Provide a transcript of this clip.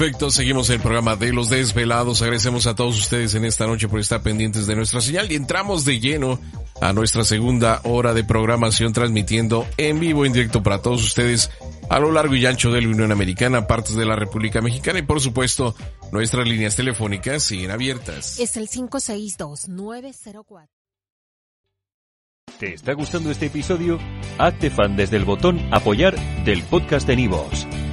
Perfecto, seguimos el programa de los desvelados. Agradecemos a todos ustedes en esta noche por estar pendientes de nuestra señal y entramos de lleno a nuestra segunda hora de programación transmitiendo en vivo, en directo para todos ustedes a lo largo y ancho de la Unión Americana, partes de la República Mexicana y por supuesto nuestras líneas telefónicas siguen abiertas. Es el 562-904. ¿Te está gustando este episodio? Hazte fan desde el botón apoyar del podcast de Nivos.